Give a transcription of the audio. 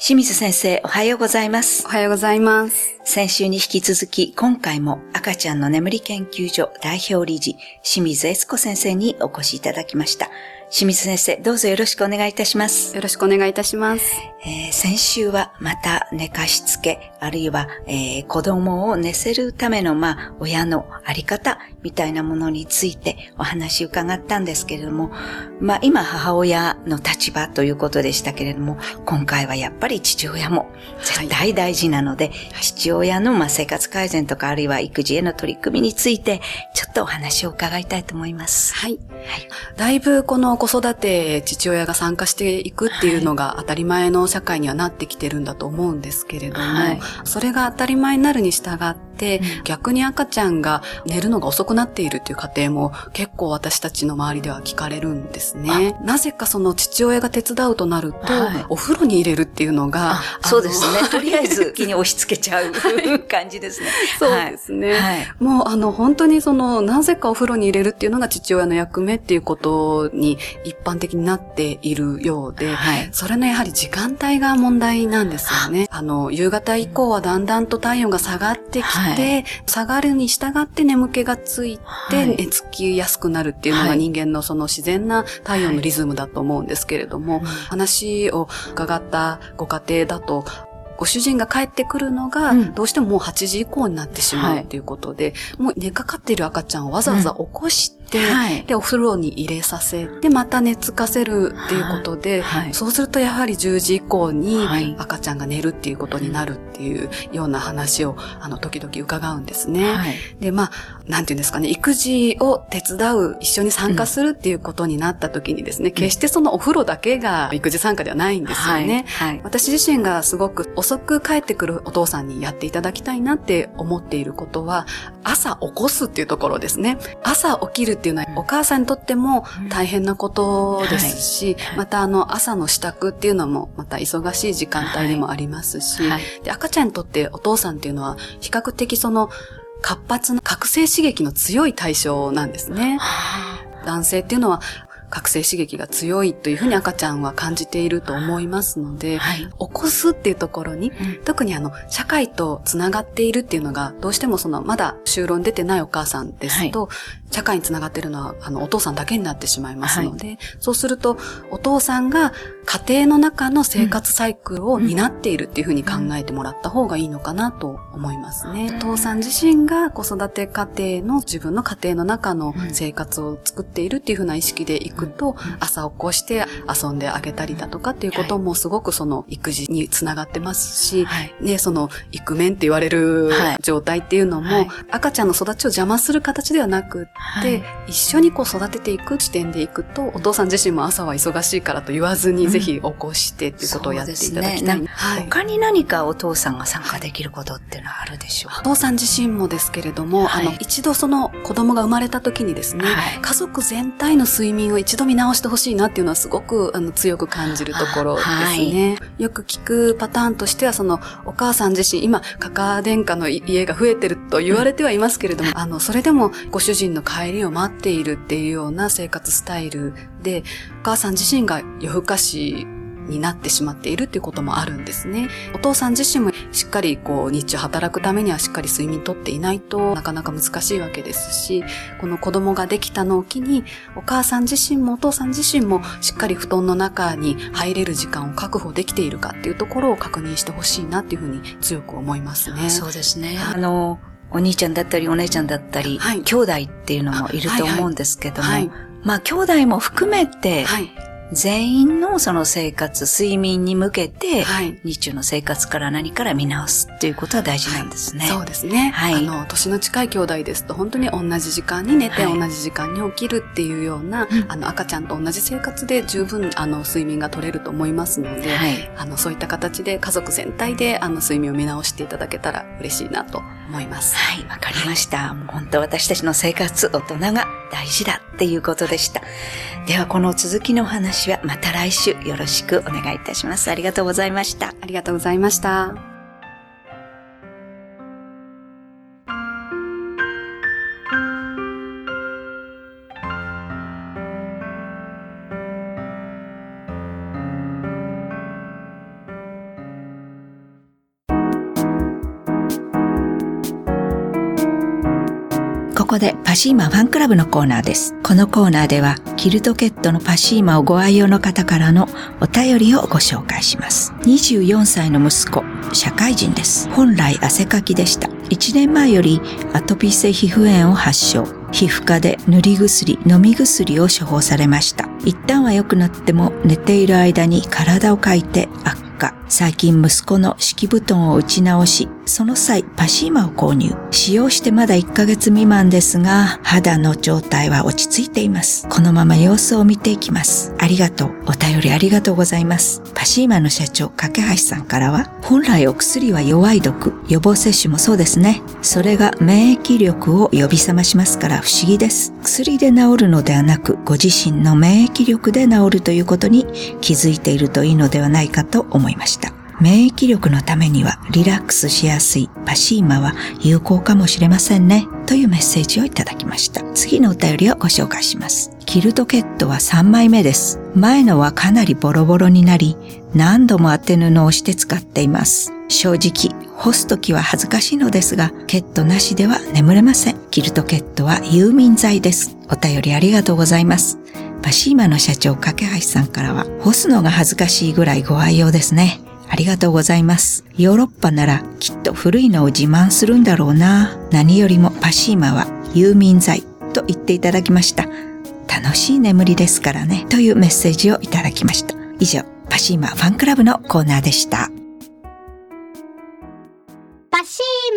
清水先生、おはようございます。おはようございます。先週に引き続き、今回も赤ちゃんの眠り研究所代表理事、清水悦子先生にお越しいただきました。清水先生、どうぞよろしくお願いいたします。よろしくお願いいたします。えー先週はまた寝かしつけ、あるいは、えー子供を寝せるための、まあ、親のあり方みたいなものについてお話伺ったんですけれども、まあ、今母親の立場ということでしたけれども、今回はやっぱり父親も絶対大事なので、父親の、まあ、生活改善とかあるいは育児への取り組みについて、ちょっとお話を伺いたいと思います。はい。だいぶこの子育て、父親が参加していくっていうのが当たり前の社会にはなってきてるんだと思うんですけれども、はいそれが当たり前になるに従って、うん逆に赤ちゃんが寝るのが遅くなっているっていう家庭も結構私たちの周りでは聞かれるんですね。なぜかその父親が手伝うとなると、はいお風呂に入れるっていうのが、あそうですね。とりあえず 気に押し付けちゃう感じですね。そうですね。はい。もうあの本当にそのなぜかお風呂に入れるっていうのが父親の役目っていうことに一般的になっているようで、はい。それのやはり時間帯が問題なんですよね。あの、夕方以降はだんだんと体温が下がってきて、はい。下がるに従って眠気がついはい。て寝つきやすくなるっていうのがはい。人間のその自然な体温のリズムだと思うんですけれども、うん。話を伺ったご家庭だと、ご主人が帰ってくるのが、うんどうしてももう8時以降になってしまはいうということで、もう寝かかっている赤ちゃんをわざわざ起こして、はい。で、お風呂に入れさせて、また寝つかせるっていうことで、はいそうするとやはり10時以降にはい赤ちゃんが寝るっていうことになるっていうような話を、あの、時々伺うんですね。はい。で、まあ、なんていうんですかね、育児を手伝う、一緒に参加するっていうことになった時にですね、決してそのお風呂だけが育児参加ではないんですよね。はい。私自身がすごく遅く帰ってくるお父さんにやっていただきたいなって思っていることは、朝起こすっていうところですね。朝起きるっていうのはお母さんにとっても大変なことですし、はいまたあの朝の支度っていうのもまた忙しい時間帯でもありますし、はい。で赤ちゃんにとってお父さんっていうのは比較的その活発な覚醒刺激の強い対象なんですね。男性っていうのは覚醒刺激が強いというふうに赤ちゃんは感じていると思いますので、はい。起こすっていうところに、うん特にあの、社会とつながっているっていうのが、どうしてもその、まだ就労に出てないお母さんですと、社会につながっているのは、あの、お父さんだけになってしまいますので、そうすると、お父さんが家庭の中の生活サイクルを担っているっていうふうに考えてもらった方がいいのかなと思いますね。お父さん自身が子育て家庭の自分の家庭の中の生活を作っているっていうふうな意識でいくと、朝起こして遊んであげたりだとかっていうこともすごくその育児につながってますし、はい。ね、その、イクメンって言われるはい。状態っていうのも、はい。赤ちゃんの育ちを邪魔する形ではなくって、はい。一緒にこう育てていく視点でいくと、お父さん自身も朝は忙しいからと言わずに、うん。ぜひ起こしてっていうことをやっていただきたい。他に何かお父さんが参加できることっていうのはあるでしょう？お父さん自身もですけれども、はい。あの、一度その子供が生まれた時にですね、はい。家族全体の睡眠を一度見直してほしいなっていうのはすごくあの強く感じるところですね。よく聞くパターンとしては、そのお母さん自身、今、カカ殿下の家が増えてると言われてはいますけれども、あの、それでもご主人の帰りを待ってい。るっていうような生活スタイルで、お母さん自身が夜更かしになってしまっているっていうこともあるんですね。お父さん自身もしっかりこう日中働くためにはしっかり睡眠とっていないとなかなか難しいわけですし、この子供ができたのを機にお母さん自身もお父さん自身もしっかり布団の中に入れる時間を確保できているかっていうところを確認してほしいなっていうふうに強く思いますね。そうですね。あの、お兄ちゃんだったりお姉ちゃんだったり、はい兄弟っていうのもいると思うんですけども、はい。まあ兄弟も含めて、はい。全員のその生活、睡眠に向けて、はい。日中の生活から何から見直すっていうことは大事なんですね。そうですね。はいあの、年の近い兄弟ですと、本当に同じ時間に寝て、はい同じ時間に起きるっていうような、うんあの、赤ちゃんと同じ生活で十分、あの、睡眠が取れると思いますので、はい。あの、そういった形で家族全体で、あの、睡眠を見直していただけたら嬉しいなと思います。はい、わかりました。もう本当私たちの生活、大人が大事だっていうことでした。では、この続きのお話はまた来週よろしくお願いいたします。ありがとうございました。ありがとうございました。ここでパシーマファンクラブのコーナーです。このコーナーでは、キルトケットのパシーマをご愛用の方からのお便りをご紹介します。24歳の息子、社会人です。本来汗かきでした。1年前よりアトピー性皮膚炎を発症。皮膚科で塗り薬、飲み薬を処方されました。一旦は良くなっても寝ている間に体をかいて悪化。最近息子の敷布団を打ち直し、その際パシーマを購入。使用してまだ1ヶ月未満ですが、肌の状態は落ち着いています。このまま様子を見ていきます。ありがとう。お便りありがとうございます。パシーマの社長、架橋さんからは、本来お薬は弱い毒、予防接種もそうですね。それが免疫力を呼び覚ましますから不思議です。薬で治るのではなく、ご自身の免疫力で治るということに気づいているといいのではないかと思いました。免疫力のためにはリラックスしやすいパシーマは有効かもしれませんね。というメッセージをいただきました。次のお便りをご紹介します。キルトケットは3枚目です。前のはかなりボロボロになり、何度も当て布をして使っています。正直、干すときは恥ずかしいのですが、ケットなしでは眠れません。キルトケットは有眠剤です。お便りありがとうございます。パシーマの社長、架橋さんからは、干すのが恥ずかしいぐらいご愛用ですね。ありがとうございます。ヨーロッパならきっと古いのを自慢するんだろうな。何よりもパシーマは有眠剤と言っていただきました。楽しい眠りですからね。というメッセージをいただきました。以上、パシーマファンクラブのコーナーでした。